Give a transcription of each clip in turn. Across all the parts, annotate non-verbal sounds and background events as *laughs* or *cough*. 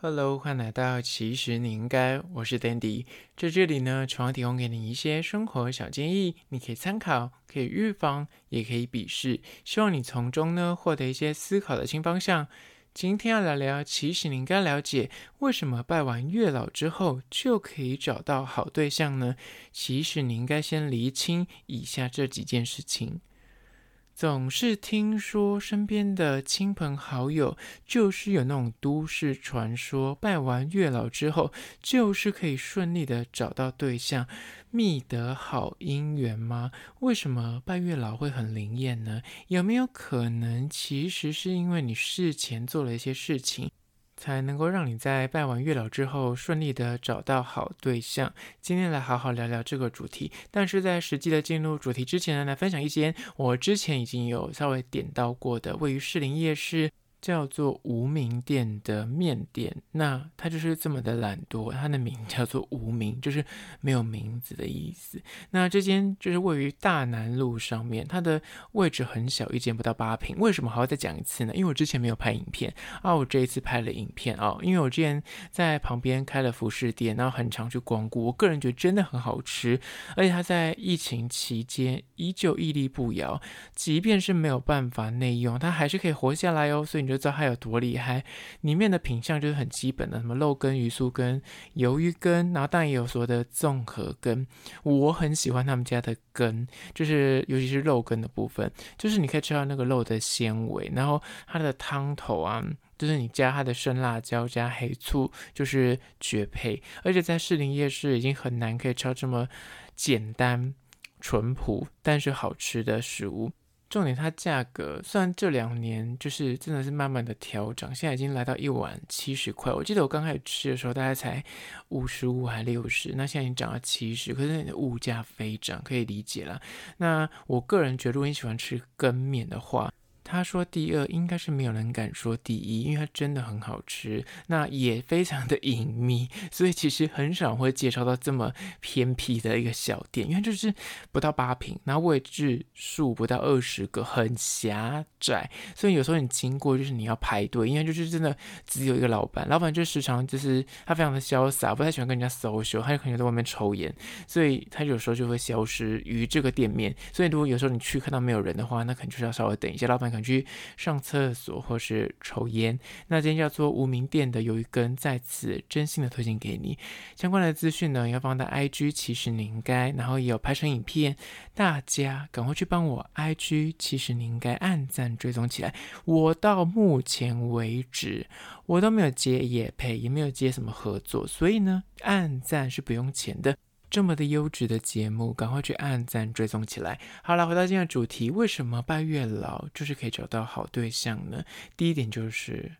Hello，欢迎来到其实你应该，我是 Dandy，在这里呢，主要提供给你一些生活小建议，你可以参考，可以预防，也可以鄙视，希望你从中呢获得一些思考的新方向。今天要来聊，其实你应该了解，为什么拜完月老之后就可以找到好对象呢？其实你应该先厘清以下这几件事情。总是听说身边的亲朋好友就是有那种都市传说，拜完月老之后就是可以顺利的找到对象，觅得好姻缘吗？为什么拜月老会很灵验呢？有没有可能其实是因为你事前做了一些事情？才能够让你在拜完月老之后顺利的找到好对象。今天来好好聊聊这个主题，但是在实际的进入主题之前呢，来分享一些我之前已经有稍微点到过的，位于士林夜市。叫做无名店的面店，那它就是这么的懒惰，它的名 *laughs* 叫做无名，就是没有名字的意思。那这间就是位于大南路上面，它的位置很小，一间不到八坪。为什么还要再讲一次呢？因为我之前没有拍影片啊，我这一次拍了影片啊，因为我之前在旁边开了服饰店，然后很常去光顾，我个人觉得真的很好吃，而且它在疫情期间依旧屹立不摇，即便是没有办法内用，它还是可以活下来哦，所以。你就知道它有多厉害，里面的品相就是很基本的，什么肉羹、鱼酥羹、鱿鱼羹，然后当然也有所谓的综合羹。我很喜欢他们家的羹，就是尤其是肉羹的部分，就是你可以吃到那个肉的纤维，然后它的汤头啊，就是你加它的生辣椒加黑醋，就是绝配。而且在士林夜市已经很难可以吃到这么简单、淳朴但是好吃的食物。重点，它价格虽然这两年就是真的是慢慢的调整，现在已经来到一碗七十块。我记得我刚开始吃的时候大概才五十五还六十，那现在已经涨到七十，可是物价飞涨，可以理解了。那我个人觉得，如果你喜欢吃羹面的话，他说第二应该是没有人敢说第一，因为它真的很好吃，那也非常的隐秘，所以其实很少会介绍到这么偏僻的一个小店，因为就是不到八坪，然后位置数不到二十个，很狭窄，所以有时候你经过就是你要排队，因为就是真的只有一个老板，老板就时常就是他非常的潇洒，不太喜欢跟人家 social，他就可能在外面抽烟，所以他有时候就会消失于这个店面，所以如果有时候你去看到没有人的话，那可能就是要稍微等一下，老板去上厕所或是抽烟，那今天叫做无名店的鱿鱼羹，在此真心的推荐给你。相关的资讯呢，要放在 IG，其实你应该，然后也有拍成影片，大家赶快去帮我 IG，其实你应该按赞追踪起来。我到目前为止，我都没有接也配，也没有接什么合作，所以呢，按赞是不用钱的。这么的优质的节目，赶快去按赞追踪起来。好了，回到今天的主题，为什么拜月老就是可以找到好对象呢？第一点就是。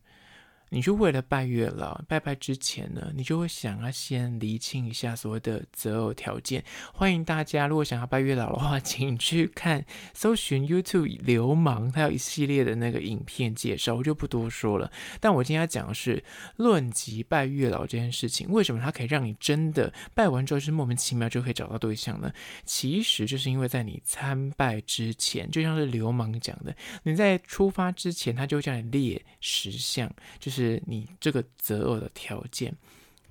你就为了拜月老，拜拜之前呢，你就会想要先厘清一下所谓的择偶条件。欢迎大家，如果想要拜月老的话，*laughs* 请去看搜寻 YouTube 流氓，他有一系列的那个影片介绍，我就不多说了。但我今天要讲的是论及拜月老这件事情，为什么它可以让你真的拜完之后是莫名其妙就可以找到对象呢？其实就是因为在你参拜之前，就像是流氓讲的，你在出发之前，他就会叫你列十项，就是。是你这个择偶的条件，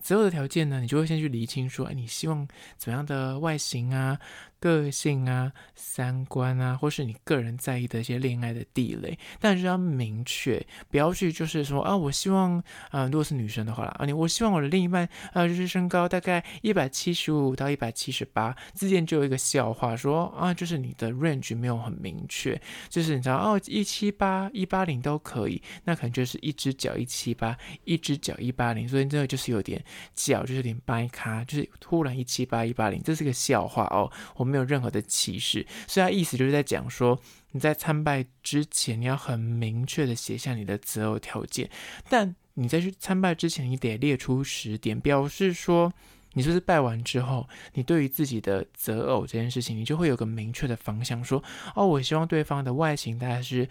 择偶的条件呢，你就会先去厘清说，哎，你希望怎么样的外形啊？个性啊、三观啊，或是你个人在意的一些恋爱的地雷，但是要明确，不要去就是说啊，我希望啊，如果是女生的话啦，啊，你我希望我的另一半啊，就是身高大概一百七十五到一百七十八之间，就有一个笑话说啊，就是你的 range 没有很明确，就是你知道哦，一七八一八零都可以，那可能就是一只脚一七八，一只脚一八零，所以这个就是有点脚就是有点掰咖，就是突然一七八一八零，这是个笑话哦，我。没有任何的歧视，所以他意思就是在讲说，你在参拜之前，你要很明确的写下你的择偶条件，但你在去参拜之前，你得列出十点，表示说，你就是，拜完之后，你对于自己的择偶这件事情，你就会有个明确的方向，说，哦，我希望对方的外形大概是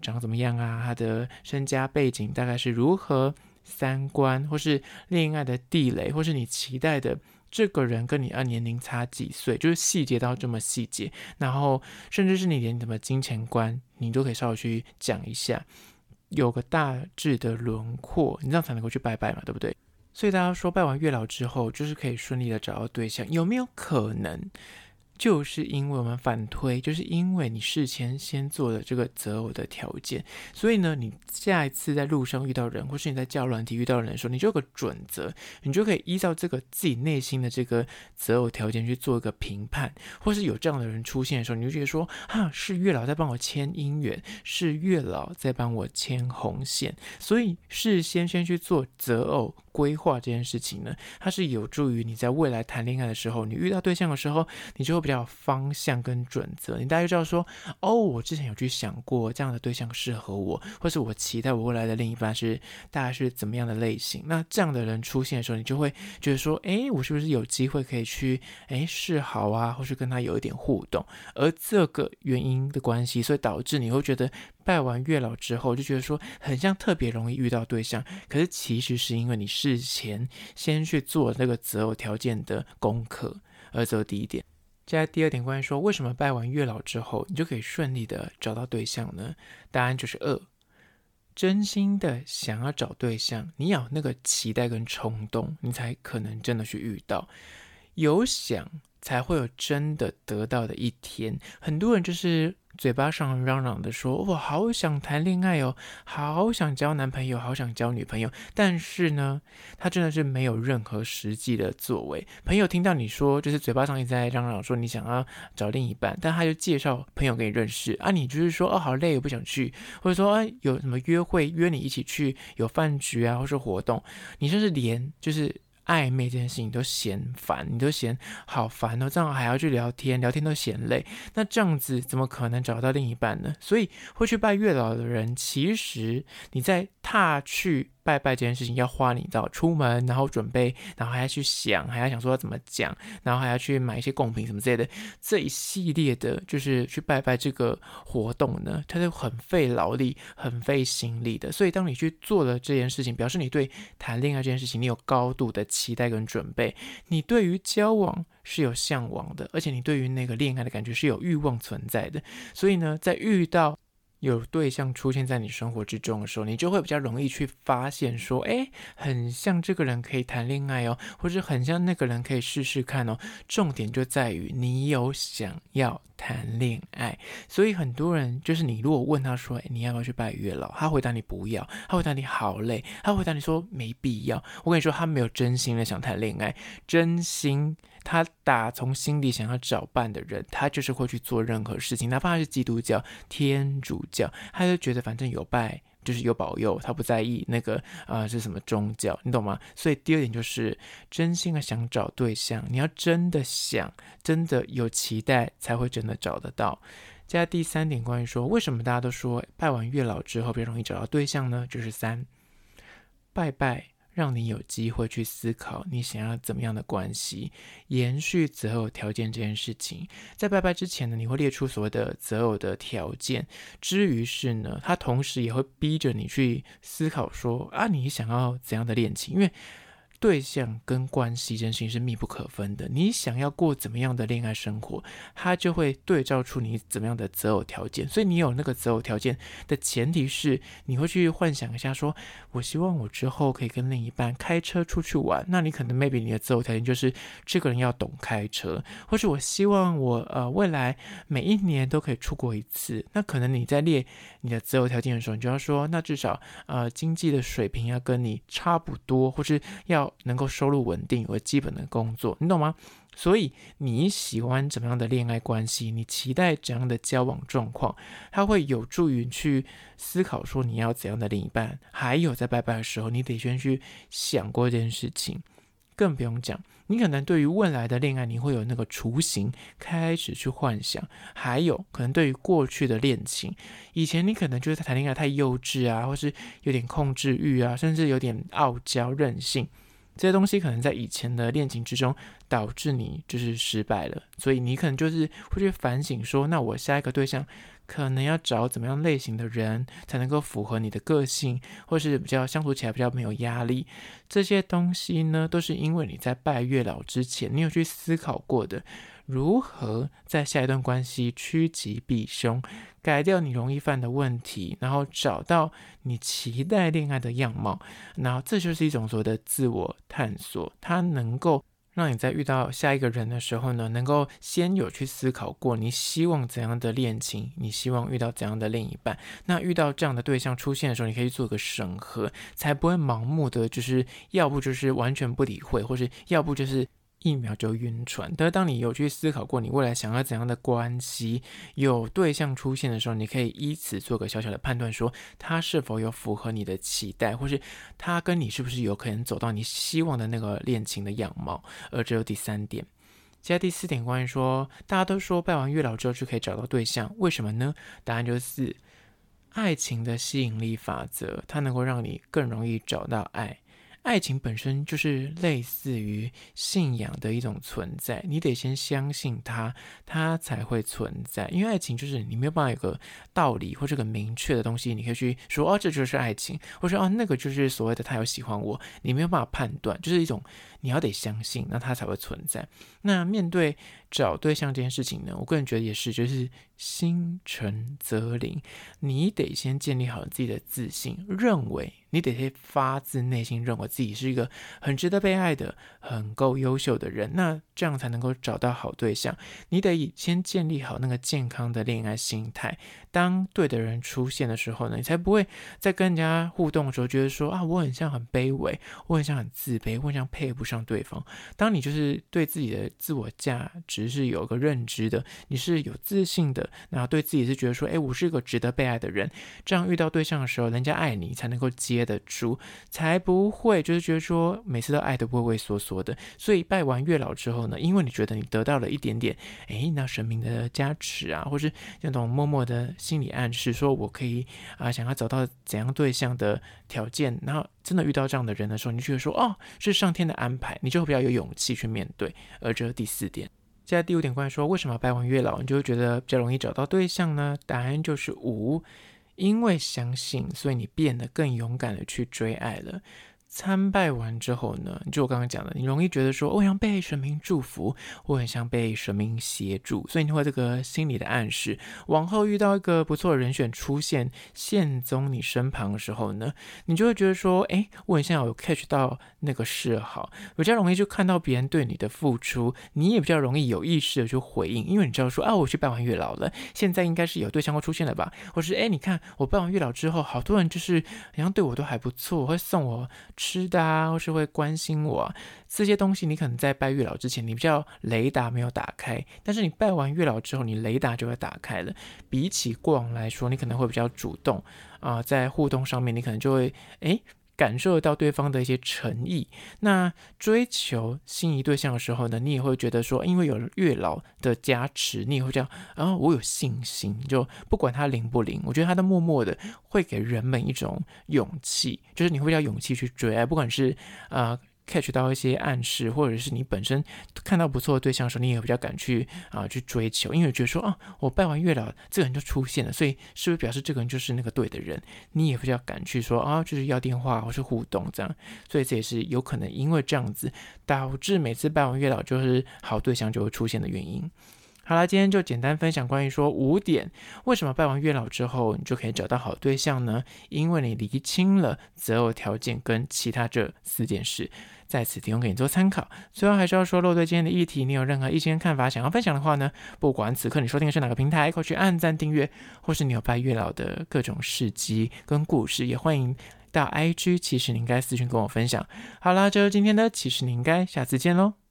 长怎么样啊，他的身家背景大概是如何，三观，或是恋爱的地雷，或是你期待的。这个人跟你按年龄差几岁，就是细节到这么细节，然后甚至是你连什么金钱观，你都可以稍微去讲一下。有个大致的轮廓，你这样才能够去拜拜嘛，对不对？所以大家说拜完月老之后，就是可以顺利的找到对象，有没有可能？就是因为我们反推，就是因为你事前先做了这个择偶的条件，所以呢，你下一次在路上遇到人，或是你在交友软体遇到人的时候，你就有个准则，你就可以依照这个自己内心的这个择偶条件去做一个评判，或是有这样的人出现的时候，你就觉得说，哈，是月老在帮我牵姻缘，是月老在帮我牵红线，所以事先先去做择偶。规划这件事情呢，它是有助于你在未来谈恋爱的时候，你遇到对象的时候，你就会比较有方向跟准则。你大概就知道说，哦，我之前有去想过这样的对象适合我，或是我期待我未来的另一半是大概是怎么样的类型。那这样的人出现的时候，你就会觉得说，哎，我是不是有机会可以去哎示好啊，或是跟他有一点互动？而这个原因的关系，所以导致你会觉得。拜完月老之后，就觉得说很像特别容易遇到对象，可是其实是因为你事前先去做那个择偶条件的功课，而这第一点。接下来第二点，关于说为什么拜完月老之后你就可以顺利的找到对象呢？答案就是二，真心的想要找对象，你有那个期待跟冲动，你才可能真的去遇到，有想才会有真的得到的一天。很多人就是。嘴巴上嚷嚷的说：“我好想谈恋爱哦，好想交男朋友，好想交女朋友。”但是呢，他真的是没有任何实际的作为。朋友听到你说，就是嘴巴上一直在嚷嚷说你想要找另一半，但他就介绍朋友给你认识啊，你就是说哦，好累，我不想去，或者说哎，有什么约会约你一起去，有饭局啊，或是活动，你就是连就是。暧昧这件事情都嫌烦，你都嫌好烦哦，这样还要去聊天，聊天都嫌累，那这样子怎么可能找到另一半呢？所以会去拜月老的人，其实你在踏去。拜拜这件事情要花你知道出门，然后准备，然后还要去想，还要想说要怎么讲，然后还要去买一些贡品什么之类的，这一系列的，就是去拜拜这个活动呢，它是很费劳力、很费心力的。所以当你去做了这件事情，表示你对谈恋爱这件事情你有高度的期待跟准备，你对于交往是有向往的，而且你对于那个恋爱的感觉是有欲望存在的。所以呢，在遇到有对象出现在你生活之中的时候，你就会比较容易去发现说，诶，很像这个人可以谈恋爱哦，或者很像那个人可以试试看哦。重点就在于你有想要谈恋爱，所以很多人就是你如果问他说，诶，你要不要去拜月老？他回答你不要，他回答你好累，他回答你说没必要。我跟你说，他没有真心的想谈恋爱，真心。他打从心底想要找伴的人，他就是会去做任何事情，哪怕他是基督教、天主教，他就觉得反正有拜就是有保佑，他不在意那个啊、呃、是什么宗教，你懂吗？所以第二点就是真心的想找对象，你要真的想，真的有期待，才会真的找得到。接下来第三点，关于说为什么大家都说拜完月老之后比较容易找到对象呢？就是三拜拜。让你有机会去思考你想要怎么样的关系，延续择偶条件这件事情。在拜拜之前呢，你会列出所谓的择偶的条件，之于是呢，他同时也会逼着你去思考说啊，你想要怎样的恋情？因为对象跟关系这件事情是密不可分的。你想要过怎么样的恋爱生活，他就会对照出你怎么样的择偶条件。所以你有那个择偶条件的前提是，你会去幻想一下说，说我希望我之后可以跟另一半开车出去玩。那你可能 maybe 你的择偶条件就是这个人要懂开车，或是我希望我呃未来每一年都可以出国一次。那可能你在列你的择偶条件的时候，你就要说，那至少呃经济的水平要跟你差不多，或是要。能够收入稳定，有个基本的工作，你懂吗？所以你喜欢怎么样的恋爱关系？你期待怎样的交往状况？它会有助于去思考说你要怎样的另一半。还有在拜拜的时候，你得先去想过这件事情。更不用讲，你可能对于未来的恋爱，你会有那个雏形开始去幻想。还有可能对于过去的恋情，以前你可能就是谈恋爱太幼稚啊，或是有点控制欲啊，甚至有点傲娇任性。这些东西可能在以前的恋情之中导致你就是失败了，所以你可能就是会去反省说，那我下一个对象可能要找怎么样类型的人才能够符合你的个性，或是比较相处起来比较没有压力。这些东西呢，都是因为你在拜月老之前，你有去思考过的。如何在下一段关系趋吉避凶，改掉你容易犯的问题，然后找到你期待恋爱的样貌，然后这就是一种所谓的自我探索，它能够。让你在遇到下一个人的时候呢，能够先有去思考过你希望怎样的恋情，你希望遇到怎样的另一半。那遇到这样的对象出现的时候，你可以做个审核，才不会盲目的就是要不就是完全不理会，或是要不就是。一秒就晕船。但是当你有去思考过你未来想要怎样的关系，有对象出现的时候，你可以依此做个小小的判断，说他是否有符合你的期待，或是他跟你是不是有可能走到你希望的那个恋情的样貌。而只有第三点，接下第四点，关于说大家都说拜完月老之后就可以找到对象，为什么呢？答案就是爱情的吸引力法则，它能够让你更容易找到爱。爱情本身就是类似于信仰的一种存在，你得先相信它，它才会存在。因为爱情就是你没有办法有个道理或者个明确的东西，你可以去说哦，这就是爱情，或者说哦，那个就是所谓的他有喜欢我，你没有办法判断，就是一种你要得相信，那它才会存在。那面对找对象这件事情呢，我个人觉得也是，就是心诚则灵，你得先建立好自己的自信，认为你得先发自内心认为自己是一个很值得被爱的、很够优秀的人，那这样才能够找到好对象。你得先建立好那个健康的恋爱心态，当对的人出现的时候呢，你才不会在跟人家互动的时候觉得说啊，我很像很卑微，我很像很自卑，我很像配不上对方。当你就是对自己的自我价值。是有个认知的，你是有自信的，然后对自己是觉得说，哎，我是一个值得被爱的人。这样遇到对象的时候，人家爱你才能够接得住，才不会就是觉得说每次都爱得畏畏缩缩的。所以拜完月老之后呢，因为你觉得你得到了一点点，哎，那神明的加持啊，或是那种默默的心理暗示，说我可以啊，想要找到怎样对象的条件，然后真的遇到这样的人的时候，你就觉得说，哦，是上天的安排，你就会比较有勇气去面对。而这是第四点。接下来第五点，关于说为什么拜完月老你就会觉得比较容易找到对象呢？答案就是五，因为相信，所以你变得更勇敢的去追爱了。参拜完之后呢，就我刚刚讲的，你容易觉得说，我想被神明祝福，我很想被神明协助，所以你会这个心理的暗示，往后遇到一个不错的人选出现，现踪你身旁的时候呢，你就会觉得说，哎，我很像有 catch 到那个示好，比较容易就看到别人对你的付出，你也比较容易有意识的去回应，因为你知道说，啊，我去拜完月老了，现在应该是有对象会出现了吧，或是，哎，你看我拜完月老之后，好多人就是好像对我都还不错，会送我。吃的啊，或是会关心我，这些东西，你可能在拜月老之前，你比较雷达没有打开，但是你拜完月老之后，你雷达就会打开了。比起过往来说，你可能会比较主动啊，在互动上面，你可能就会诶。感受得到对方的一些诚意，那追求心仪对象的时候呢，你也会觉得说，因为有月老的加持，你也会这样，然后我有信心，就不管他灵不灵，我觉得他都默默的会给人们一种勇气，就是你会要勇气去追爱，不管是啊。Catch 到一些暗示，或者是你本身看到不错的对象的时候，你也比较敢去啊去追求，因为觉得说啊，我拜完月老，这个人就出现了，所以是不是表示这个人就是那个对的人？你也比较敢去说啊，就是要电话或是互动这样，所以这也是有可能因为这样子导致每次拜完月老就是好对象就会出现的原因。好啦，今天就简单分享关于说五点，为什么拜完月老之后你就可以找到好对象呢？因为你厘清了择偶条件跟其他这四件事，在此提供给你做参考。最后还是要说，若对今天的议题你有任何意见看法想要分享的话呢，不管此刻你说定的是哪个平台，快去按赞订阅，或是你有拜月老的各种事迹跟故事，也欢迎到 IG 其实你应该私讯跟我分享。好啦，就是今天的其实你应该，下次见喽。